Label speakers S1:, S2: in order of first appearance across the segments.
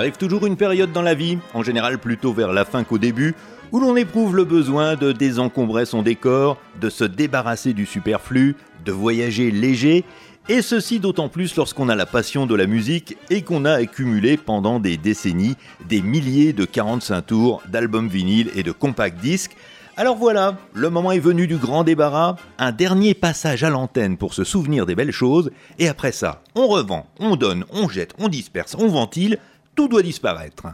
S1: arrive toujours une période dans la vie, en général plutôt vers la fin qu'au début, où l'on éprouve le besoin de désencombrer son décor, de se débarrasser du superflu, de voyager léger, et ceci d'autant plus lorsqu'on a la passion de la musique et qu'on a accumulé pendant des décennies des milliers de 45 tours d'albums vinyles et de compact disques. Alors voilà, le moment est venu du grand débarras, un dernier passage à l'antenne pour se souvenir des belles choses, et après ça, on revend, on donne, on jette, on disperse, on ventile, tout doit disparaître.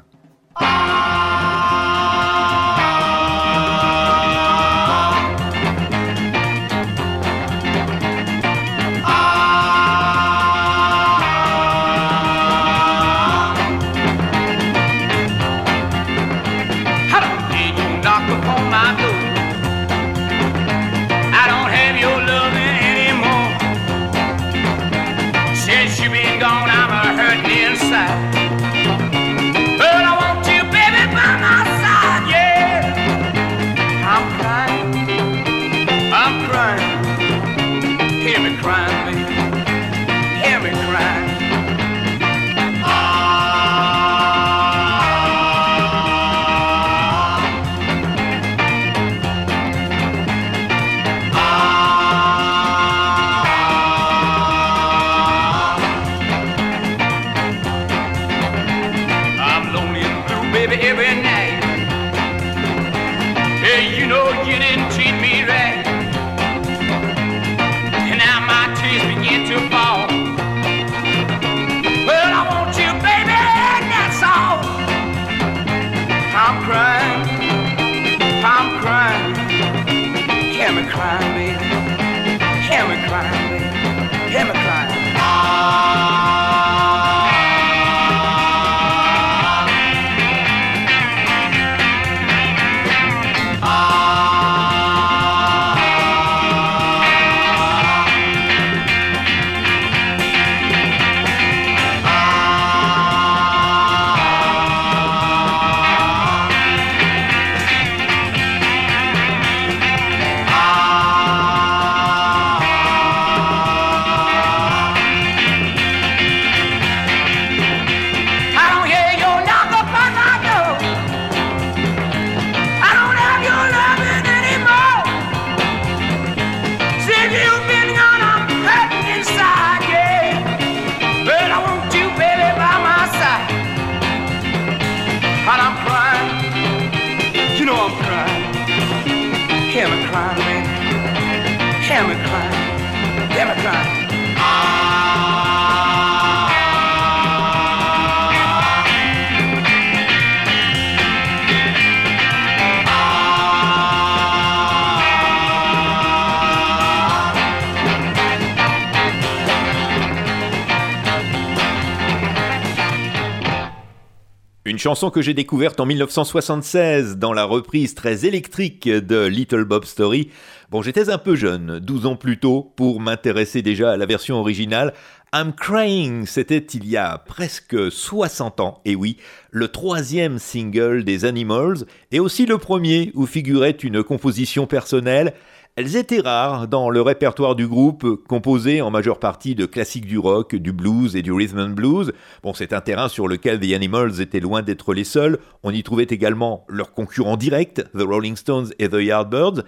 S1: Chanson que j'ai découverte en 1976 dans la reprise très électrique de Little Bob Story. Bon, j'étais un peu jeune, 12 ans plus tôt, pour m'intéresser déjà à la version originale. I'm Crying, c'était il y a presque 60 ans, et oui, le troisième single des Animals, et aussi le premier où figurait une composition personnelle. Elles étaient rares dans le répertoire du groupe, composé en majeure partie de classiques du rock, du blues et du rhythm and blues. Bon, c'est un terrain sur lequel The Animals étaient loin d'être les seuls. On y trouvait également leurs concurrents directs, The Rolling Stones et The Yardbirds.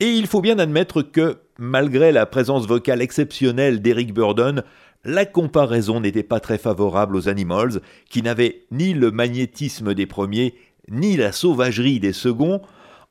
S1: Et il faut bien admettre que, malgré la présence vocale exceptionnelle d'Eric Burdon, la comparaison n'était pas très favorable aux Animals, qui n'avaient ni le magnétisme des premiers, ni la sauvagerie des seconds.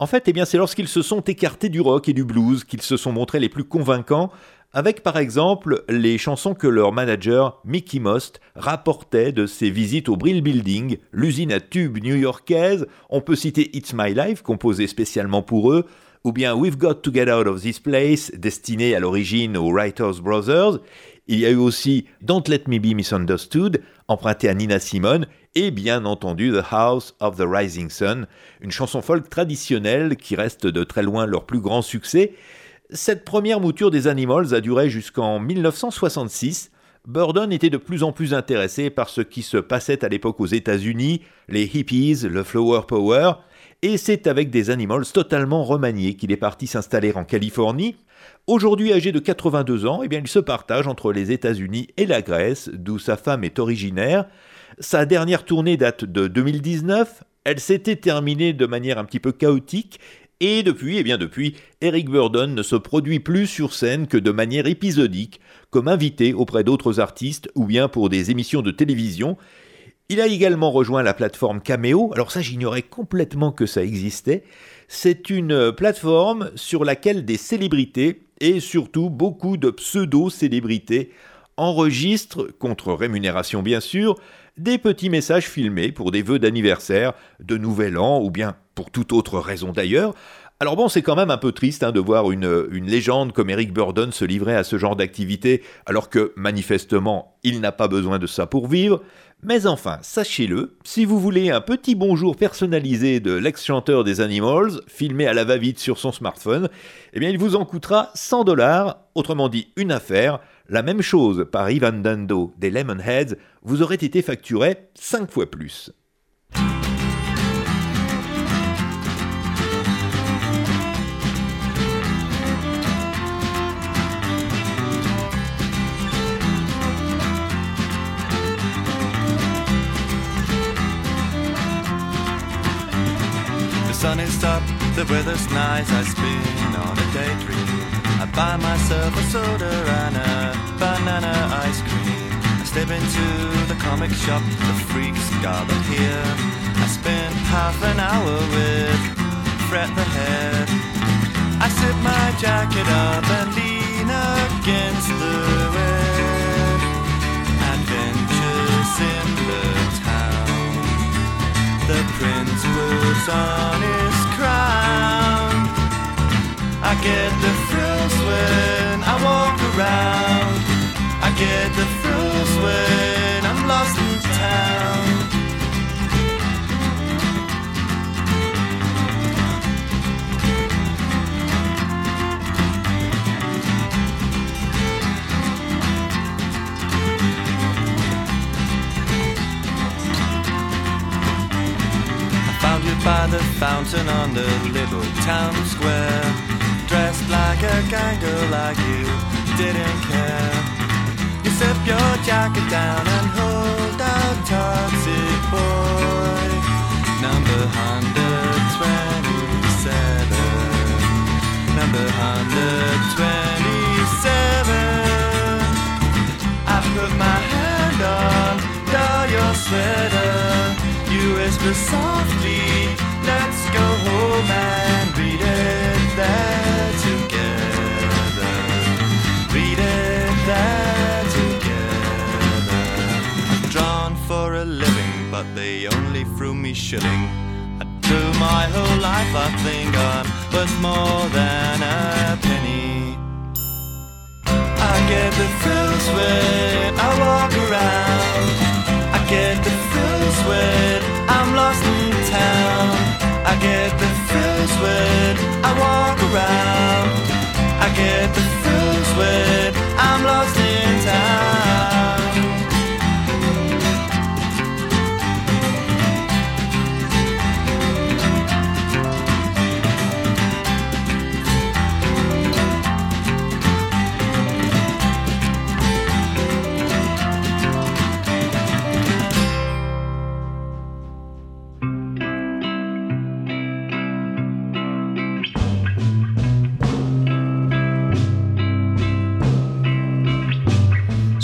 S1: En fait, eh c'est lorsqu'ils se sont écartés du rock et du blues qu'ils se sont montrés les plus convaincants, avec par exemple les chansons que leur manager Mickey Most rapportait de ses visites au Brill Building, l'usine à tubes new-yorkaise. On peut citer It's My Life, composé spécialement pour eux, ou bien We've Got to Get Out of This Place, destiné à l'origine aux Writers Brothers. Il y a eu aussi Don't Let Me Be Misunderstood, emprunté à Nina Simone, et bien entendu The House of the Rising Sun, une chanson folk traditionnelle qui reste de très loin leur plus grand succès. Cette première mouture des Animals a duré jusqu'en 1966. Burdon était de plus en plus intéressé par ce qui se passait à l'époque aux États-Unis, les hippies, le flower power, et c'est avec des Animals totalement remaniés qu'il est parti s'installer en Californie. Aujourd'hui âgé de 82 ans, eh bien, il se partage entre les États-Unis et la Grèce, d'où sa femme est originaire. Sa dernière tournée date de 2019. Elle s'était terminée de manière un petit peu chaotique et depuis, eh bien depuis, Eric Burdon ne se produit plus sur scène que de manière épisodique, comme invité auprès d'autres artistes ou bien pour des émissions de télévision. Il a également rejoint la plateforme Cameo, alors ça j'ignorais complètement que ça existait. C'est une plateforme sur laquelle des célébrités et surtout beaucoup de pseudo-célébrités enregistrent, contre rémunération bien sûr, des petits messages filmés pour des vœux d'anniversaire, de nouvel an ou bien pour toute autre raison d'ailleurs. Alors bon, c'est quand même un peu triste hein, de voir une, une, légende comme Eric Burdon se livrer à ce genre d'activité, alors que manifestement, il n'a pas besoin de ça pour vivre. Mais enfin, sachez-le, si vous voulez un petit bonjour personnalisé de l'ex-chanteur des Animals, filmé à la va-vite sur son smartphone, eh bien il vous en coûtera 100 dollars, autrement dit une affaire. La même chose par Ivan Dando des Lemonheads vous aurait été facturé 5 fois plus.
S2: sun is up, the weather's nice, I spin on a daydream. I buy myself a soda and a banana ice cream. I step into the comic shop, the freaks gather here. I spend half an hour with Fred the Head. I zip my jacket up and lean against the red. Adventures in the town. The prince puts on his crown. I get the when I walk around. I get the thrills when I'm lost in town. I found you by the fountain on the little town square. Dressed like a gang girl like you didn't care. You zip your jacket down and hold out toxic boy. Number 127. Number 127. I put my hand on your sweater. You whisper softly, let's go home and read it there together. Read there together. Drawn for a living, but they only threw me shilling. My whole life, I think I'm worth more than a penny. I get the thrills when I walk around. I get the thrills when I'm lost in town. I get the thrills when I walk around. I get the thrills when I'm lost in town.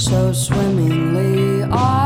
S3: So swimmingly, I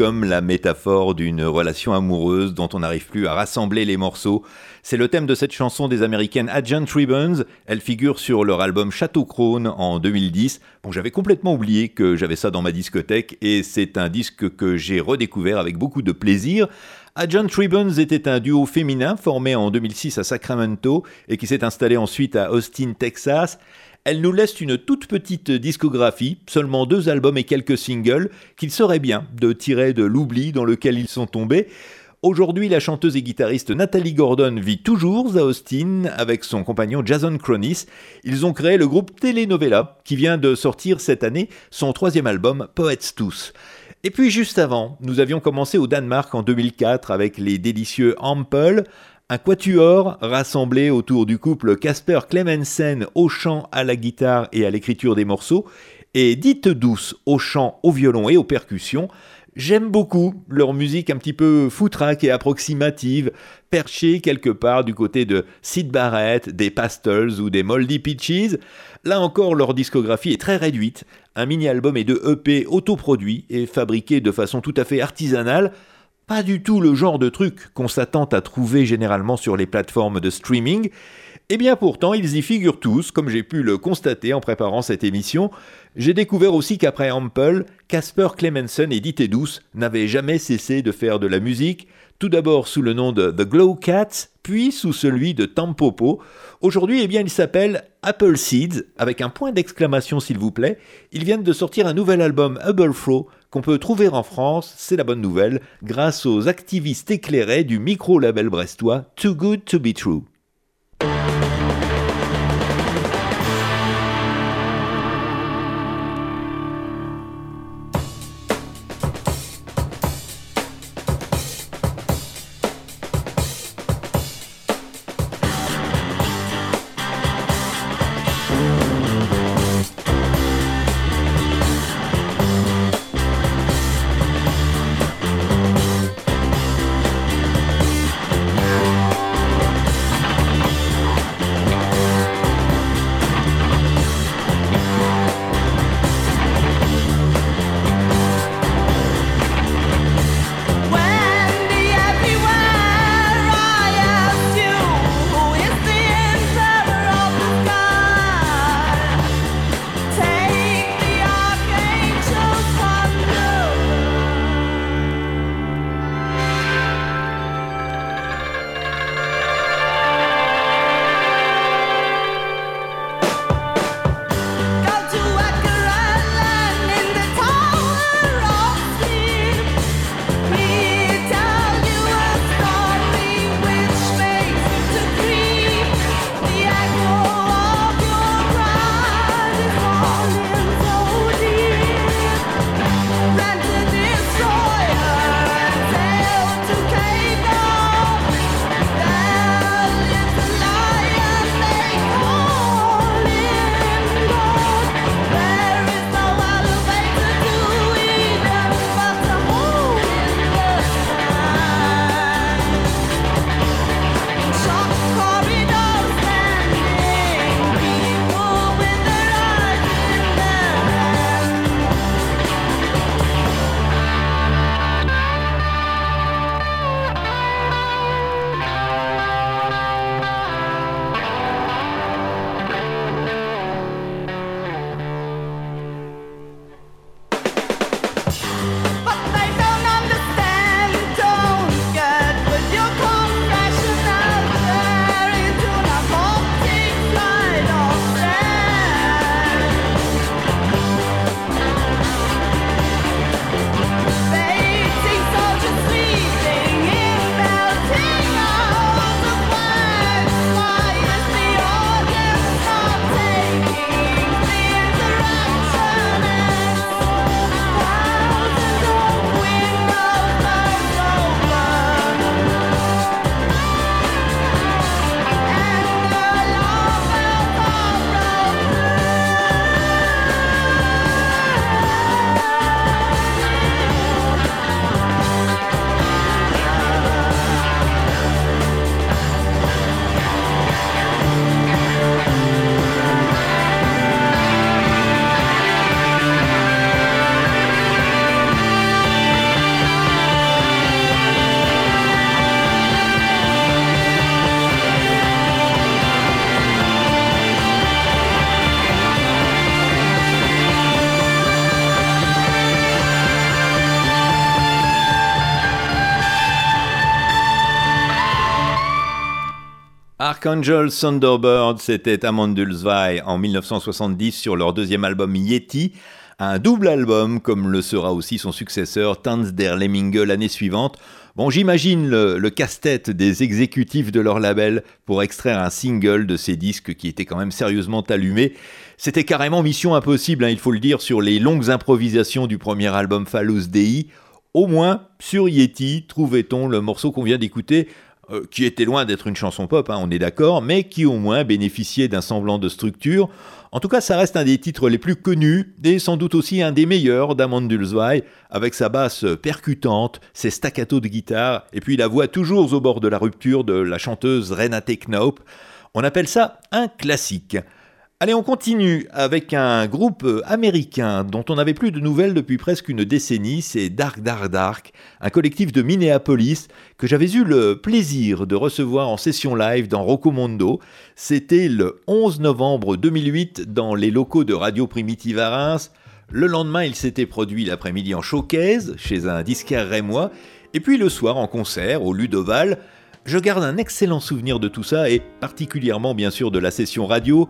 S1: comme la métaphore d'une relation amoureuse dont on n'arrive plus à rassembler les morceaux. C'est le thème de cette chanson des américaines Agent Ribbons. Elle figure sur leur album Château Crone en 2010. Bon, j'avais complètement oublié que j'avais ça dans ma discothèque et c'est un disque que j'ai redécouvert avec beaucoup de plaisir. Agent Ribbons était un duo féminin formé en 2006 à Sacramento et qui s'est installé ensuite à Austin, Texas. Elle nous laisse une toute petite discographie, seulement deux albums et quelques singles, qu'il serait bien de tirer de l'oubli dans lequel ils sont tombés. Aujourd'hui, la chanteuse et guitariste Nathalie Gordon vit toujours à Austin avec son compagnon Jason Cronis. Ils ont créé le groupe Telenovela, qui vient de sortir cette année son troisième album Poets Tous. Et puis juste avant, nous avions commencé au Danemark en 2004 avec les délicieux Ample, un quatuor rassemblé autour du couple Casper Clemensen au chant, à la guitare et à l'écriture des morceaux, et Dite Douce au chant, au violon et aux percussions. J'aime beaucoup leur musique un petit peu foutraque et approximative, perchée quelque part du côté de Sid Barrett, des Pastels ou des Moldy Peaches. Là encore, leur discographie est très réduite. Un mini-album et deux EP autoproduits et fabriqués de façon tout à fait artisanale. Pas du tout le genre de truc qu'on s'attend à trouver généralement sur les plateformes de streaming. Et bien pourtant, ils y figurent tous, comme j'ai pu le constater en préparant cette émission. J'ai découvert aussi qu'après Ample, Casper Clemensen et Dite Douce n'avaient jamais cessé de faire de la musique, tout d'abord sous le nom de The Glow Cats, puis sous celui de Tampopo. Aujourd'hui, eh bien, ils s'appellent Apple Seeds, avec un point d'exclamation s'il vous plaît. Ils viennent de sortir un nouvel album Hubble Flow qu'on peut trouver en France, c'est la bonne nouvelle, grâce aux activistes éclairés du micro-label brestois Too Good To Be True. Archangel Thunderbird, c'était Amandul en 1970 sur leur deuxième album Yeti, un double album comme le sera aussi son successeur Tanz der Lemminge l'année suivante. Bon, j'imagine le, casse-tête des exécutifs de leur label pour extraire un single de ces disques qui étaient quand même sérieusement allumés. C'était carrément mission impossible, hein, il faut le dire, sur les longues improvisations du premier album Phallus Dei. Au moins, sur Yeti, trouvait-on le morceau qu'on vient d'écouter, euh, qui était loin d'être une chanson pop, hein, on est d'accord, mais qui au moins bénéficiait d'un semblant de structure. En tout cas, ça reste un des titres les plus connus et sans doute aussi un des meilleurs d'Amandulzweig, avec sa basse percutante, ses staccatos de guitare et puis la voix toujours au bord de la rupture de la chanteuse Renate Knaup. On appelle ça un classique. Allez, on continue avec un groupe américain dont on n'avait plus de nouvelles depuis presque une décennie, c'est Dark Dark Dark, un collectif de Minneapolis que j'avais eu le plaisir de recevoir en session live dans Roccomondo. C'était le 11 novembre 2008 dans les locaux de Radio Primitive à Reims. Le lendemain, il s'était produit l'après-midi en showcase chez un disquaire rémois, et puis le soir en concert au Ludoval. Je garde un excellent souvenir de tout ça et particulièrement bien sûr de la session radio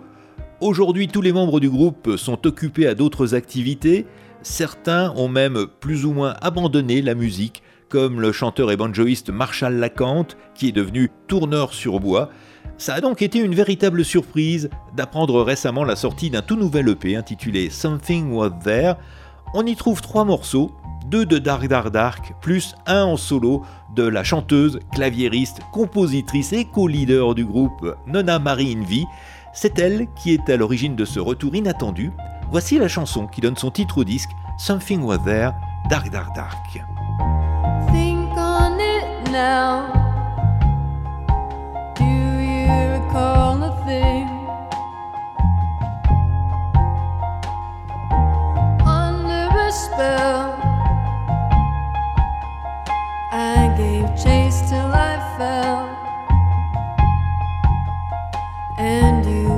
S1: Aujourd'hui, tous les membres du groupe sont occupés à d'autres activités. Certains ont même plus ou moins abandonné la musique, comme le chanteur et banjoïste Marshall Lacante, qui est devenu tourneur sur bois. Ça a donc été une véritable surprise d'apprendre récemment la sortie d'un tout nouvel EP intitulé Something Was There. On y trouve trois morceaux, deux de Dark Dark Dark, plus un en solo de la chanteuse, claviériste, compositrice et co-leader du groupe Nona Marie Invi. C'est elle qui est à l'origine de ce retour inattendu. Voici la chanson qui donne son titre au disque, Something Was There, Dark Dark Dark.
S4: And you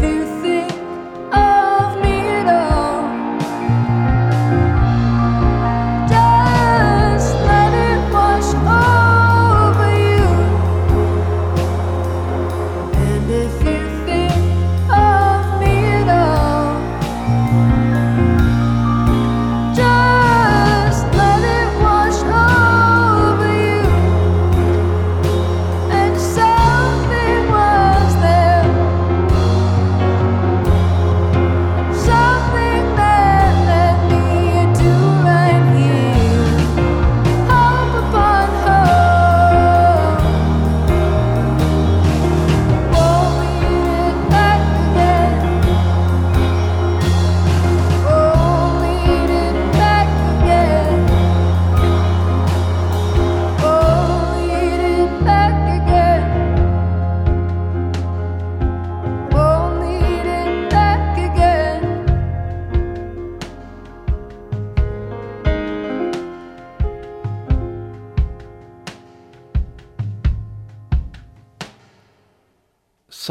S4: And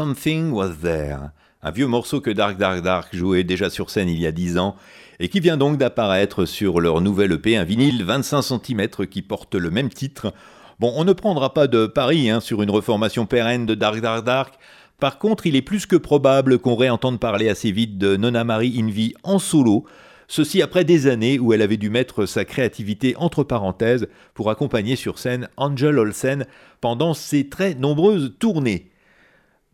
S4: Something Was There,
S1: un vieux morceau que Dark Dark Dark jouait déjà sur scène il y a 10 ans et qui vient donc d'apparaître sur leur nouvelle EP, un vinyle 25 cm qui porte le même titre. Bon, on ne prendra pas de pari hein, sur une reformation pérenne de Dark Dark Dark. Par contre, il est plus que probable qu'on réentende parler assez vite de Nona Marie Invi en solo, Ceci après des années où elle avait dû mettre sa créativité entre parenthèses pour accompagner sur scène Angel Olsen pendant ses très nombreuses tournées.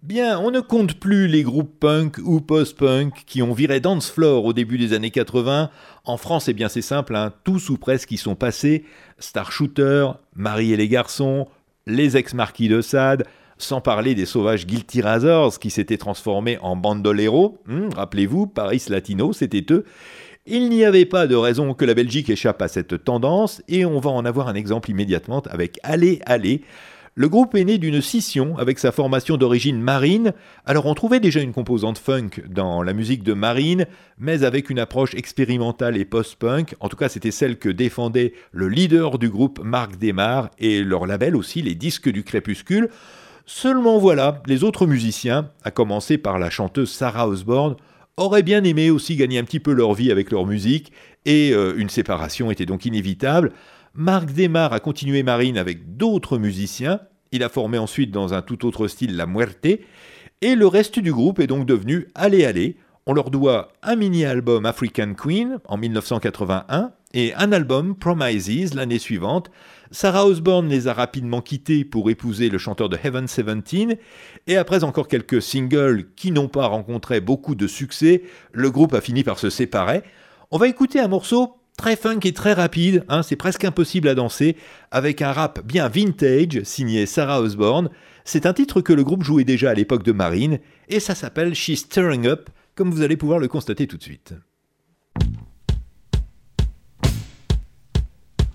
S1: Bien, on ne compte plus les groupes punk ou post-punk qui ont viré Dance Floor au début des années 80. En France, eh bien c'est simple, hein, tous ou presque y sont passés. Star Shooter, Marie et les garçons, les ex-marquis de Sade, sans parler des sauvages Guilty Razors qui s'étaient transformés en bandolero. Hmm, rappelez-vous, Paris Latino, c'était eux. Il n'y avait pas de raison que la Belgique échappe à cette tendance, et on va en avoir un exemple immédiatement avec Allez, Allez. Le groupe est né d'une scission avec sa formation d'origine marine, alors on trouvait déjà une composante funk dans la musique de Marine, mais avec une approche expérimentale et post-punk, en tout cas c'était celle que défendait le leader du groupe Marc Desmar et leur label aussi, les disques du crépuscule. Seulement voilà, les autres musiciens, à commencer par la chanteuse Sarah Osborne, auraient bien aimé aussi gagner un petit peu leur vie avec leur musique, et euh, une séparation était donc inévitable. Marc Desmar a continué Marine avec d'autres musiciens, il a formé ensuite dans un tout autre style la Muerte, et le reste du groupe est donc devenu Allez Allez. On leur doit un mini-album African Queen en 1981 et un album Promises l'année suivante, Sarah Osborne les a rapidement quittés pour épouser le chanteur de Heaven 17, et après encore quelques singles qui n'ont pas rencontré beaucoup de succès, le groupe a fini par se séparer. On va écouter un morceau très funk et très rapide, hein, c'est presque impossible à danser, avec un rap bien vintage signé Sarah Osborne. C'est un titre que le groupe jouait déjà à l'époque de Marine, et ça s'appelle She's Stirring Up, comme vous allez pouvoir le constater tout de suite.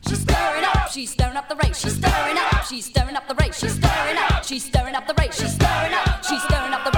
S5: She's stirring up. She's stirring up. She's stirring up. She's stirring up. She's stirring up the race. She's stirring up. She's stirring up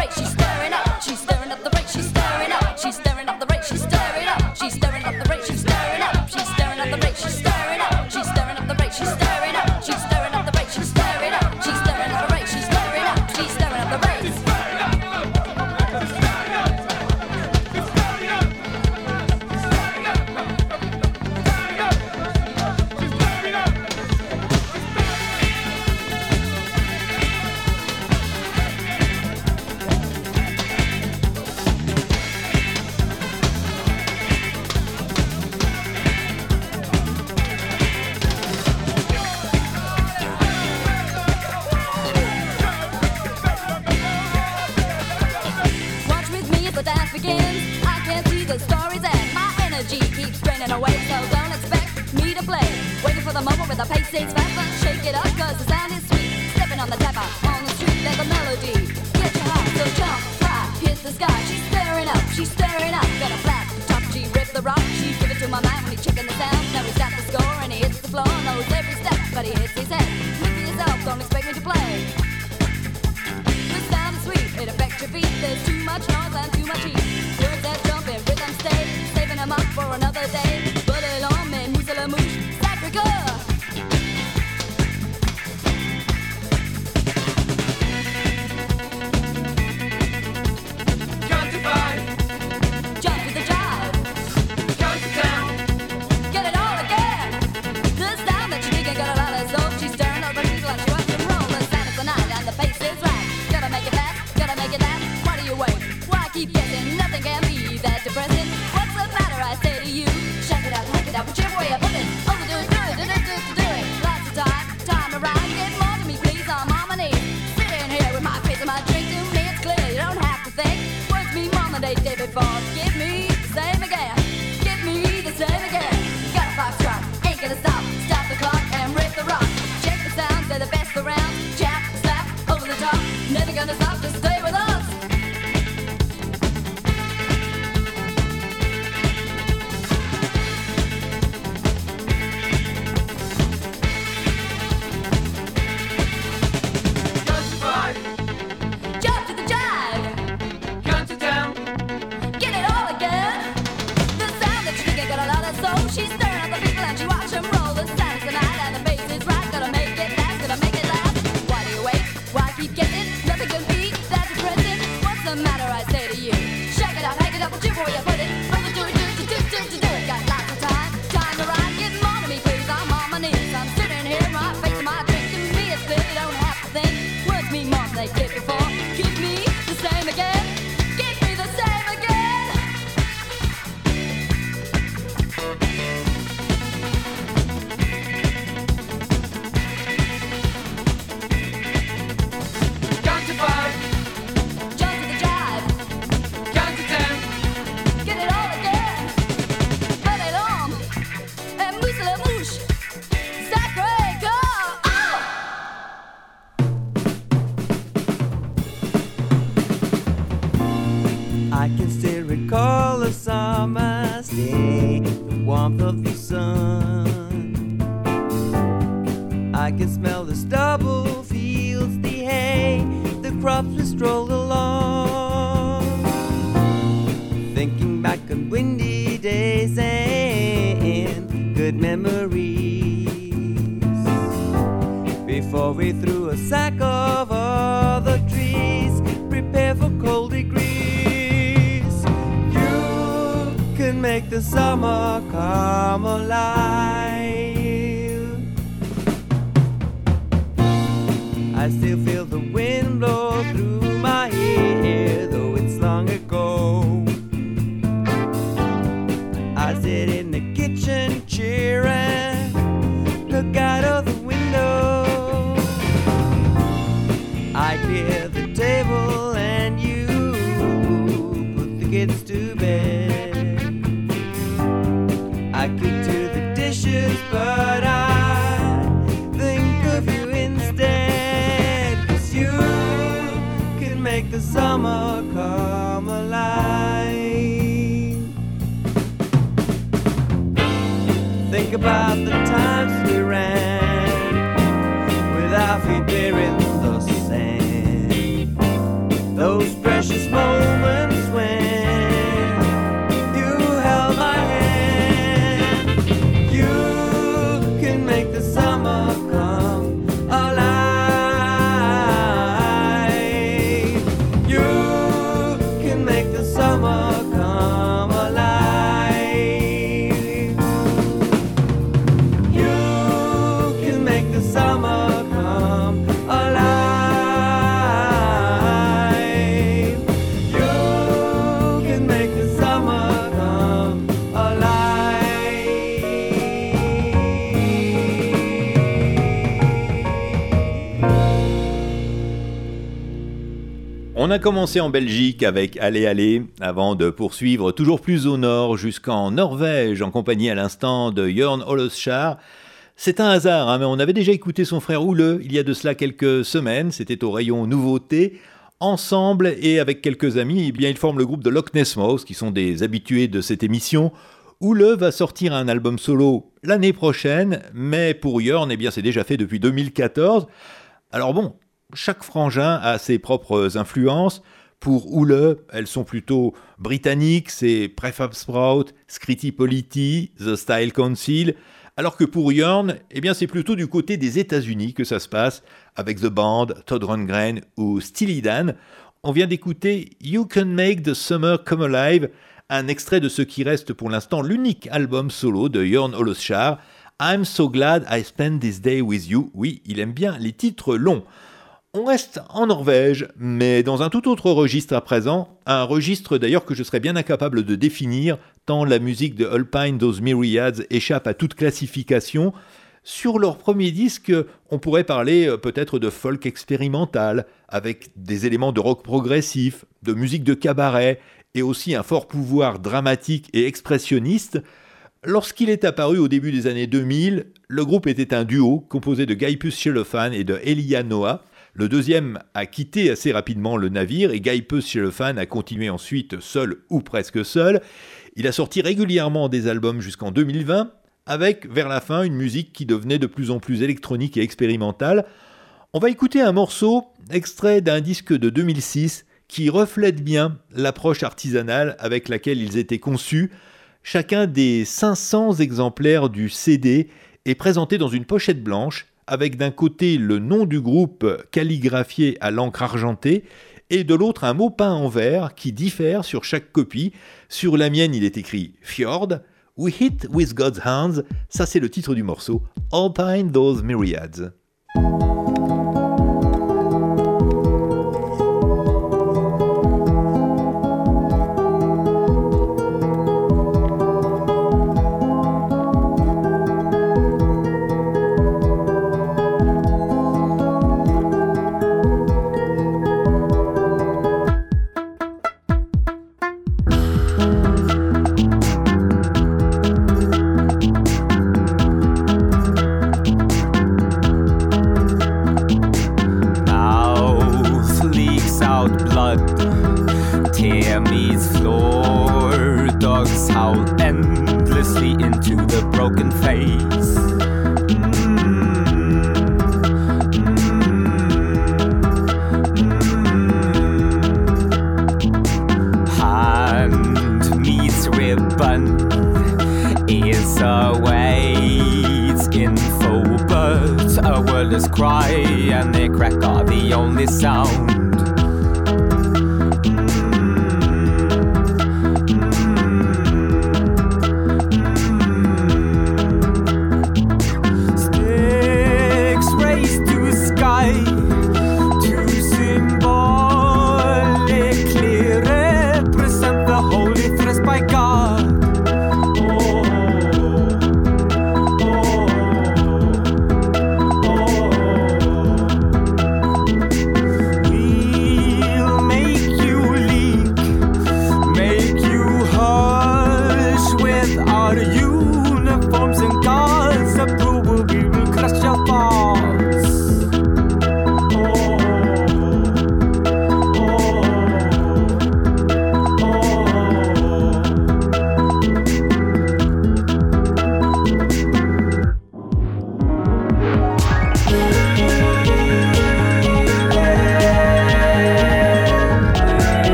S2: summer come alive. I still feel the wind blow through my hair, summer come alive. Think about the times we ran with our feet bare in the sand. Those precious moments
S1: commencé en Belgique avec Allez Allez, avant de poursuivre toujours plus au nord jusqu'en Norvège en compagnie à l'instant de Jörn Holoschar. C'est un hasard, hein, mais on avait déjà écouté son frère Oule il y a de cela quelques semaines, c'était au rayon nouveauté. Ensemble et avec quelques amis, eh bien, ils forment le groupe de Loch Ness Mouse, qui sont des habitués de cette émission. Oule va sortir un album solo l'année prochaine, mais pour Jörn, eh bien, c'est déjà fait depuis 2014. Alors bon, chaque frangin a ses propres influences. Pour Oule, elles sont plutôt britanniques, c'est Prefab Sprout, Scritti Politti, The Style Council, alors que pour Jörn, eh c'est plutôt du côté des États-Unis que ça se passe, avec The Band, Todd Rundgren ou Steely Dan. On vient d'écouter You Can Make the Summer Come Alive, un extrait de ce qui reste pour l'instant l'unique album solo de Jörn Holoschar, I'm so glad I spent this day with you. Oui, il aime bien les titres longs. On reste en Norvège, mais dans un tout autre registre à présent, un registre d'ailleurs que je serais bien incapable de définir, tant la musique de Alpine Those Myriads échappe à toute classification. Sur leur premier disque, on pourrait parler euh, peut-être de folk expérimental, avec des éléments de rock progressif, de musique de cabaret, et aussi un fort pouvoir dramatique et expressionniste. Lorsqu'il est apparu au début des années 2000, le groupe était un duo composé de Guy Puss-Chelofan et de Elia Noah. Le deuxième a quitté assez rapidement le navire et Guy Puss-Chelofan a continué ensuite seul ou presque seul. Il a sorti régulièrement des albums jusqu'en 2020, avec vers la fin une musique qui devenait de plus en plus électronique et expérimentale. On va écouter un morceau extrait d'un disque de 2006 qui reflète bien l'approche artisanale avec laquelle ils étaient conçus. Chacun des 500 exemplaires du CD est présenté dans une pochette blanche avec d'un côté le nom du groupe calligraphié à l'encre argentée et de l'autre un mot peint en vert qui diffère sur chaque copie. Sur la mienne, il est écrit Fjord. We Hit With God's Hands, ça c'est le titre du morceau, Alpine Those Myriads.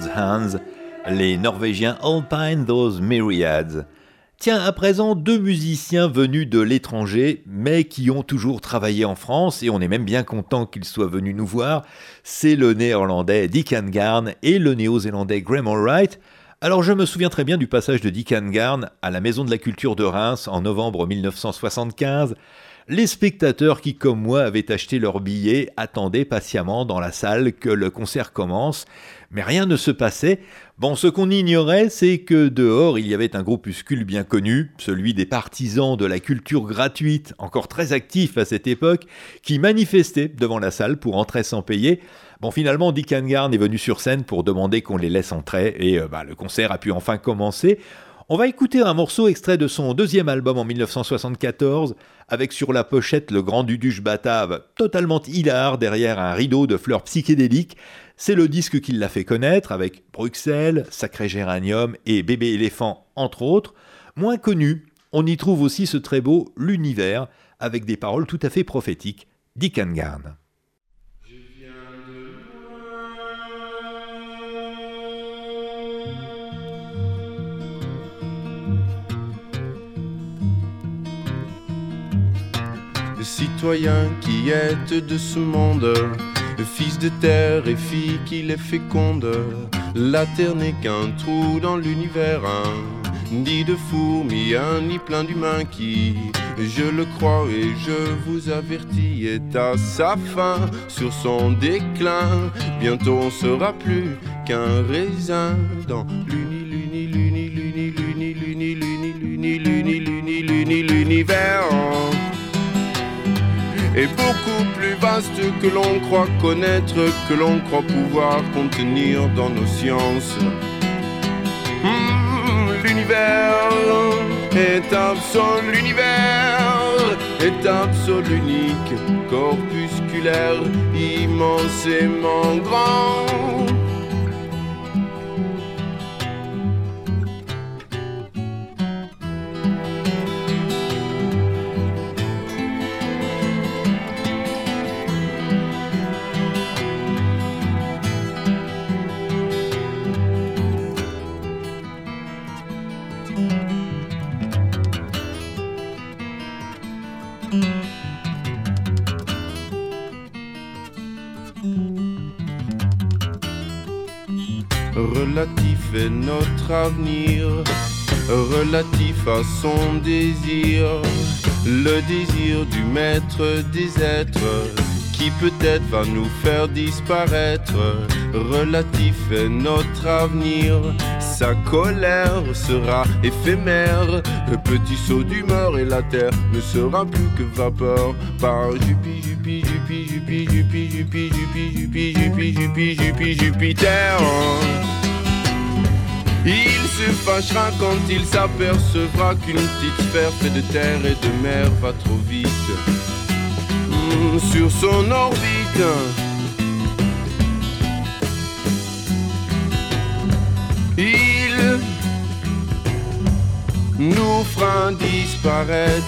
S6: God's
S1: Hands, les Norvégiens Alpine Those Myriads. Tiens, à présent, deux musiciens venus de l'étranger, mais qui ont toujours travaillé en France, et on est même bien content qu'ils soient venus nous voir. C'est le néerlandais Dick Garn et le néo-zélandais Graham Allwright. Alors je me souviens très bien du passage de Dick Garn à la Maison de la Culture de Reims en novembre 1975. Les spectateurs qui, comme moi, avaient acheté leur billet attendaient patiemment dans la salle que le concert commence, mais rien ne se passait. Bon, ce qu'on ignorait, c'est que dehors, il y avait un groupuscule bien connu, celui des partisans de la culture gratuite, encore très actif à cette époque, qui manifestait devant la salle pour entrer sans payer. Bon, finalement, Dick Hangarn est venu sur scène pour demander qu'on les laisse entrer, et euh, bah, le concert a pu enfin commencer. On va écouter un morceau extrait de son deuxième album en 1974, avec sur la pochette le grand Duduche Batave, totalement hilar derrière un rideau de fleurs psychédéliques. C'est le disque qui l'a fait connaître, avec Bruxelles, Sacré Géranium et Bébé éléphant, entre autres. Moins connu, on y trouve aussi ce très beau L'univers, avec des paroles tout à fait prophétiques, Dick
S7: Citoyen qui êtes de ce monde, fils de terre et fille qui les féconde. La terre n'est qu'un trou dans l'univers, un nid de fourmis, un nid plein d'humains qui, je le crois et je vous avertis, est à sa fin, sur son déclin. Bientôt on sera plus qu'un raisin dans l'uni, l'uni, est beaucoup plus vaste que l'on croit connaître, que l'on croit pouvoir contenir dans nos sciences. Hmm, l'univers est absolu, l'univers est absolu unique, corpusculaire, immensément grand. Avenir, relatif à son désir, le désir du maître des êtres qui peut-être va nous faire disparaître, relatif est notre avenir, sa colère sera éphémère, le petit saut d'humeur et la terre ne sera plus que vapeur par Jupi, Jupi, Jupi, Jupi, Jupi, Jupi, Jupi, Jupi, Jupi, Jupi, Jupiter. Il se fâchera quand il s'apercevra qu'une petite sphère faite de terre et de mer va trop vite mm, sur son orbite. Il nous fera disparaître.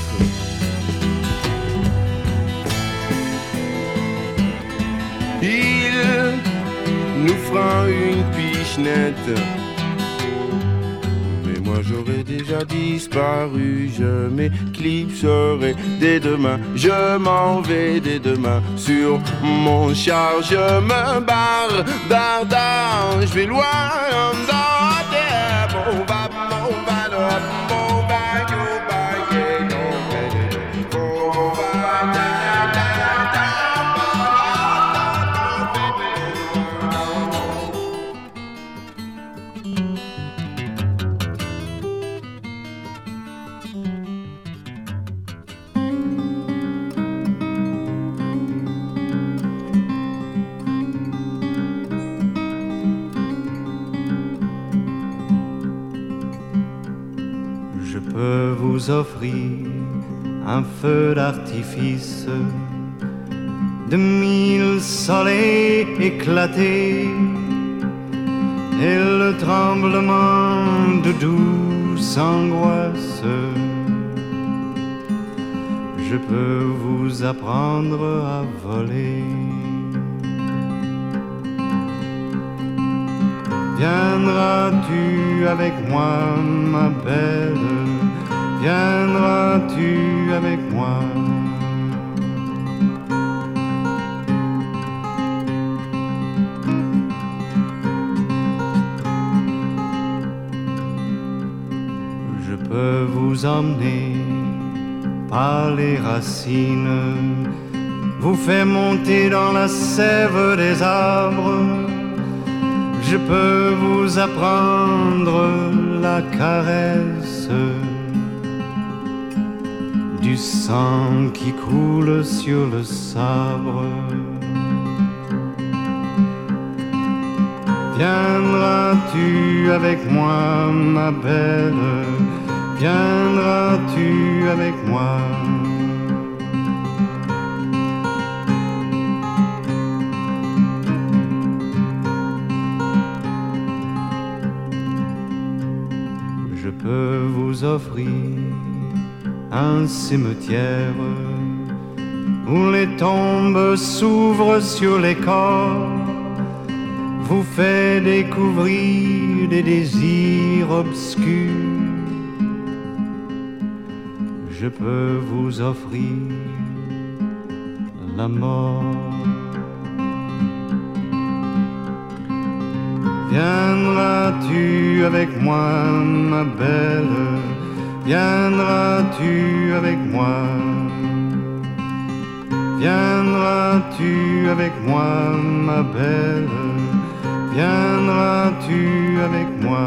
S7: Il nous fera une pichenette. J'aurais déjà disparu, je m'éclipserai dès demain, je m'en vais dès demain sur mon char, je me barre, dardard, je vais loin dans terre, mon va, va, yeah, no,
S8: peux vous offrir un feu d'artifice de mille soleils éclatés et le tremblement de douce angoisse. Je peux vous apprendre à voler. Viendras-tu avec moi, ma belle? Viendras-tu avec moi? Je peux vous emmener par les racines, vous fait monter dans la sève des arbres. Je peux vous apprendre la caresse du sang qui coule sur le sabre. Viendras-tu avec moi, ma belle? Viendras-tu avec moi? Je peux vous offrir un cimetière où les tombes s'ouvrent sur les corps, vous fait découvrir des désirs obscurs. Je peux vous offrir la mort. Viendras-tu avec moi, ma belle? Viendras-tu avec moi? Viendras-tu avec moi, ma belle? Viendras-tu avec moi?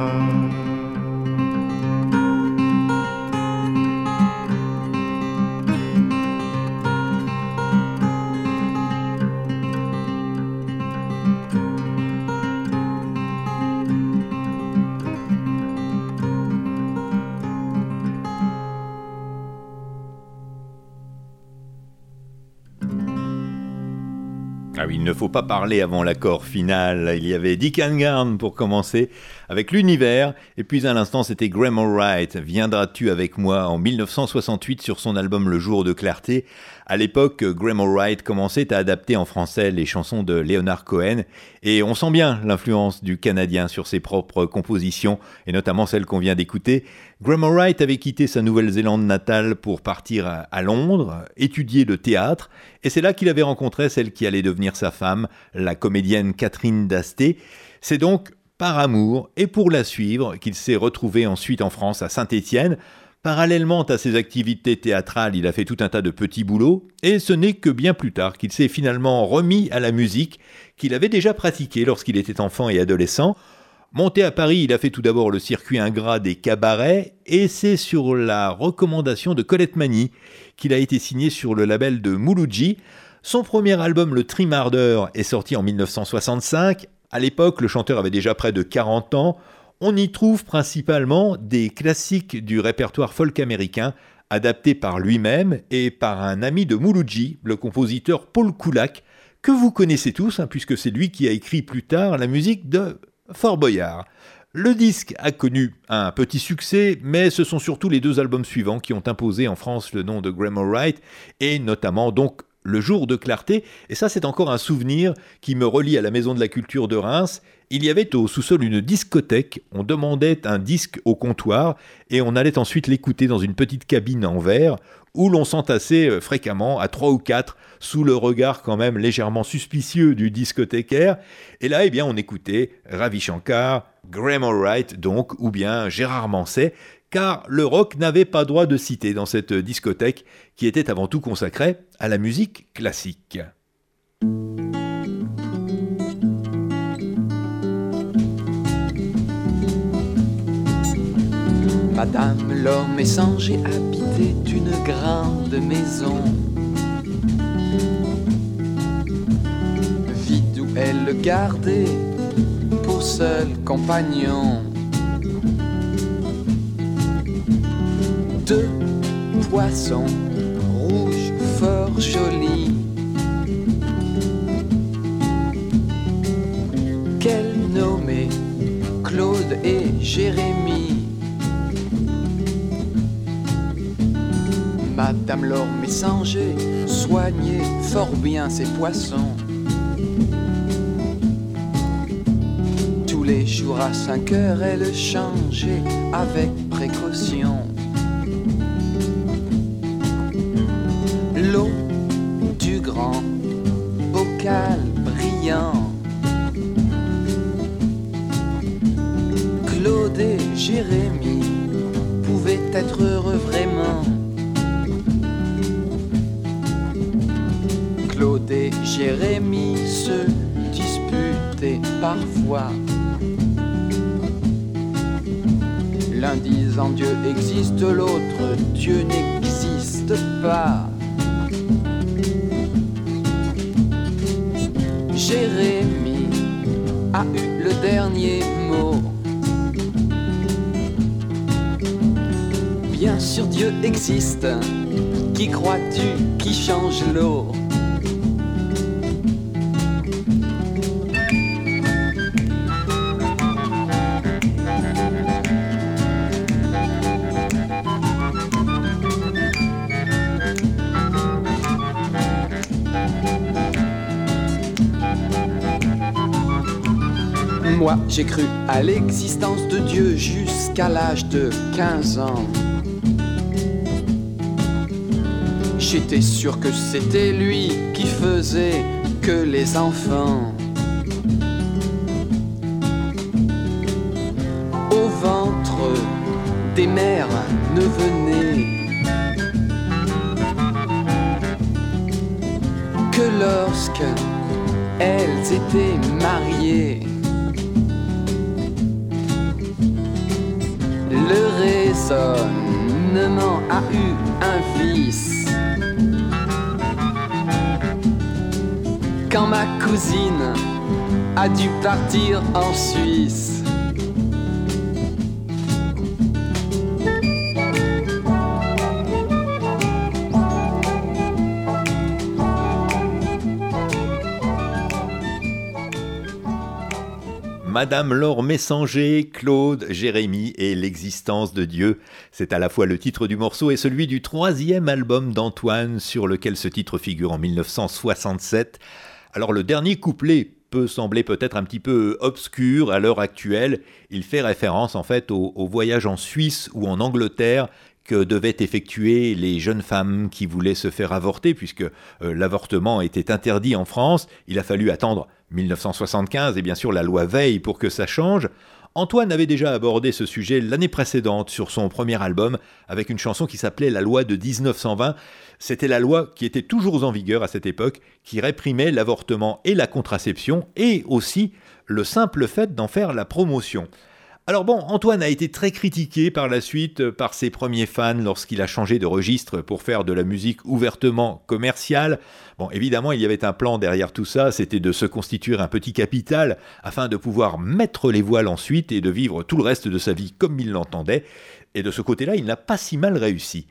S1: Ne faut pas parler avant l'accord final. Il y avait Dick Hangarn pour commencer avec l'univers, et puis à l'instant c'était Graham Wright. Viendras-tu avec moi en 1968 sur son album Le jour de clarté. À l'époque, Graham Wright commençait à adapter en français les chansons de Leonard Cohen, et on sent bien l'influence du Canadien sur ses propres compositions, et notamment celle qu'on vient d'écouter. Graham Wright avait quitté sa Nouvelle-Zélande natale pour partir à- à Londres, étudier le théâtre, et c'est là qu'il avait rencontré celle qui allait devenir sa femme, la comédienne Catherine Dasté. C'est donc par amour et pour la suivre qu'il s'est retrouvé ensuite en France à Saint-Étienne. Parallèlement à ses activités théâtrales, il a fait tout un tas de petits boulots, et ce n'est que bien plus tard qu'il s'est finalement remis à la musique qu'il avait déjà pratiquée lorsqu'il était enfant et adolescent. Monté à Paris, il a fait tout d'abord le circuit ingrat des cabarets, et c'est sur la recommandation de Colette Mani qu'il a été signé sur le label de Mouloudji. Son premier album, Le Trimardeur, est sorti en 1965. À l'époque, le chanteur avait déjà près de 40 ans. On y trouve principalement des classiques du répertoire folk américain, adaptés par lui-même et par un ami de Mouloudji, le compositeur Paul Koulak, que vous connaissez tous, hein, puisque c'est lui qui a écrit plus tard la musique de Fort Boyard. Le disque a connu un petit succès, mais ce sont surtout les deux albums suivants qui ont imposé en France le nom de Graham Wright, et notamment donc Le jour de clarté, et ça c'est encore un souvenir qui me relie à la Maison de la Culture de Reims. Il y avait au sous-sol une discothèque, on demandait un disque au comptoir, et on allait ensuite l'écouter dans une petite cabine en verre, où l'on s'entassait euh, fréquemment à trois ou quatre, sous le regard quand même légèrement suspicieux du discothécaire, et là, eh bien, on écoutait Ravi Shankar, Graham Wright donc, ou bien Gérard Manset, car le rock n'avait pas droit de citer dans cette discothèque qui était avant tout consacrée à la musique classique.
S9: Madame l'homme échangé habitait une grande maison. Vide où elle le gardait pour seul compagnon. Deux poissons rouges fort jolis. Qu'elle nommait Claude et Jérémie. Madame Laure Messanger soignait fort bien ses poissons. Tous les jours à 5 heures, elle changeait avec précaution. Change l'eau Moi, j'ai cru à l'existence de Dieu jusqu'à l'âge de 15 ans. J'étais sûr que c'était lui qui faisait que les enfants. Au ventre des mères ne venaient que lorsque elles étaient mariées. Le raisonnement a eu Quand ma cousine a dû partir en Suisse.
S1: Madame Laure Messanger, Claude, Jérémie et l'existence de Dieu. C'est à la fois le titre du morceau et celui du troisième album d'Antoine sur lequel ce titre figure en 1967. Alors le dernier couplet peut sembler peut-être un petit peu obscur à l'heure actuelle. Il fait référence en fait au, voyage en Suisse ou en Angleterre que devaient effectuer les jeunes femmes qui voulaient se faire avorter, puisque euh, l'avortement était interdit en France. Il a fallu attendre 1975 et bien sûr la loi Veil pour que ça change. Antoine avait déjà abordé ce sujet l'année précédente sur son premier album avec une chanson qui s'appelait La loi de 1920. C'était la loi qui était toujours en vigueur à cette époque, qui réprimait l'avortement et la contraception et aussi le simple fait d'en faire la promotion. Alors bon, Antoine a été très critiqué par la suite par ses premiers fans lorsqu'il a changé de registre pour faire de la musique ouvertement commerciale. Bon, évidemment, il y avait un plan derrière tout ça, c'était de se constituer un petit capital afin de pouvoir mettre les voiles ensuite et de vivre tout le reste de sa vie comme il l'entendait. Et de ce côté-là, il n'a pas si mal réussi.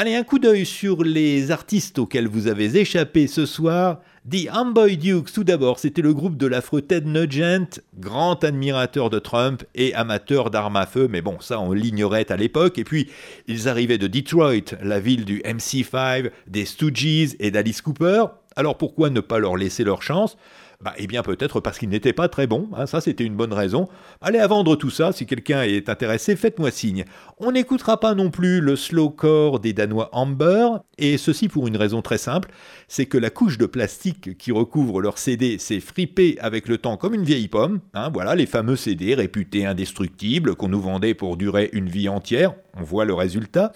S1: Allez, un coup d'œil sur les artistes auxquels vous avez échappé ce soir. The Amboy Dukes, tout d'abord, c'était le groupe de l'affreux Ted Nugent, grand admirateur de Trump et amateur d'armes à feu, mais bon, ça on l'ignorait à l'époque. Et puis, ils arrivaient de Detroit, la ville du MC5, des Stooges et d'Alice Cooper. Alors pourquoi ne pas leur laisser leur chance? Bah, eh bien peut-être parce qu'il n'était pas très bon, hein, ça c'était une bonne raison. Allez à vendre tout ça, si quelqu'un est intéressé, faites-moi signe. On n'écoutera pas non plus le slowcore des Danois Amber, et ceci pour une raison très simple, c'est que la couche de plastique qui recouvre leur CD s'est fripée avec le temps comme une vieille pomme. Hein, voilà les fameux CD réputés indestructibles qu'on nous vendait pour durer une vie entière, on voit le résultat.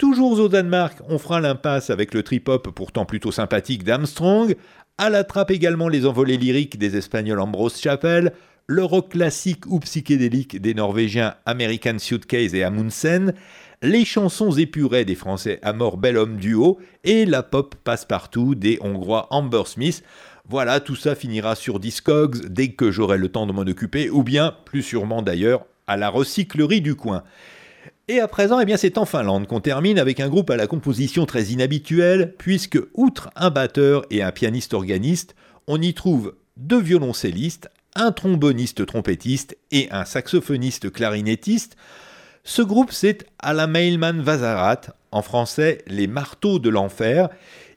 S1: Toujours au Danemark, on fera l'impasse avec le trip-hop pourtant plutôt sympathique d'Armstrong, à la trappe également les envolées lyriques des Espagnols Ambrose Chapel, le rock classique ou psychédélique des Norvégiens American Suitcase et Amundsen, les chansons épurées des Français Amor Bel Homme Duo et la pop passe-partout des Hongrois Amber Smith. Voilà, tout ça finira sur Discogs dès que j'aurai le temps de m'en occuper, ou bien, plus sûrement d'ailleurs, à la recyclerie du coin. Et à présent, eh bien, c'est en Finlande qu'on termine avec un groupe à la composition très inhabituelle, puisque, outre un batteur et un pianiste organiste, on y trouve deux violoncellistes, un tromboniste trompettiste et un saxophoniste clarinettiste. Ce groupe, c'est Mailman Vazarat, en français Les Marteaux de l'Enfer.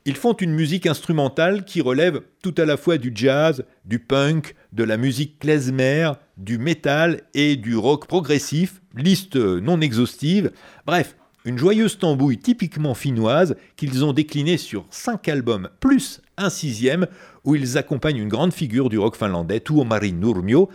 S1: Ils font une musique instrumentale qui relève tout à la fois du jazz, du punk, de la musique klezmer, du métal et du rock progressif, liste non exhaustive. Bref, une joyeuse tambouille typiquement finnoise qu'ils ont déclinée sur cinq albums plus un sixième où ils accompagnent une grande figure du rock finlandais, Tuomari Nurmio.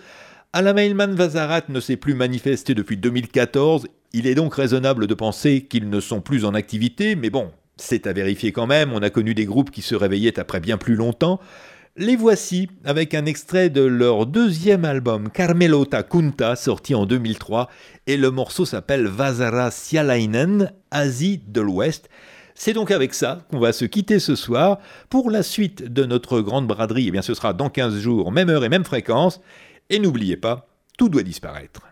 S1: Mailman Vazarat ne s'est plus manifesté depuis 2014, il est donc raisonnable de penser qu'ils ne sont plus en activité, mais bon, C'est à vérifier quand même, on a connu des groupes qui se réveillaient après bien plus longtemps. Les voici avec un extrait de leur deuxième album Carmelota Kunta sorti en 2003 et le morceau s'appelle Vasara Sialainen, Asie de l'Ouest. C'est donc avec ça qu'on va se quitter ce soir. Pour la suite de notre grande braderie, eh bien ce sera dans 15 jours, même heure et même fréquence. Et n'oubliez pas, tout doit disparaître.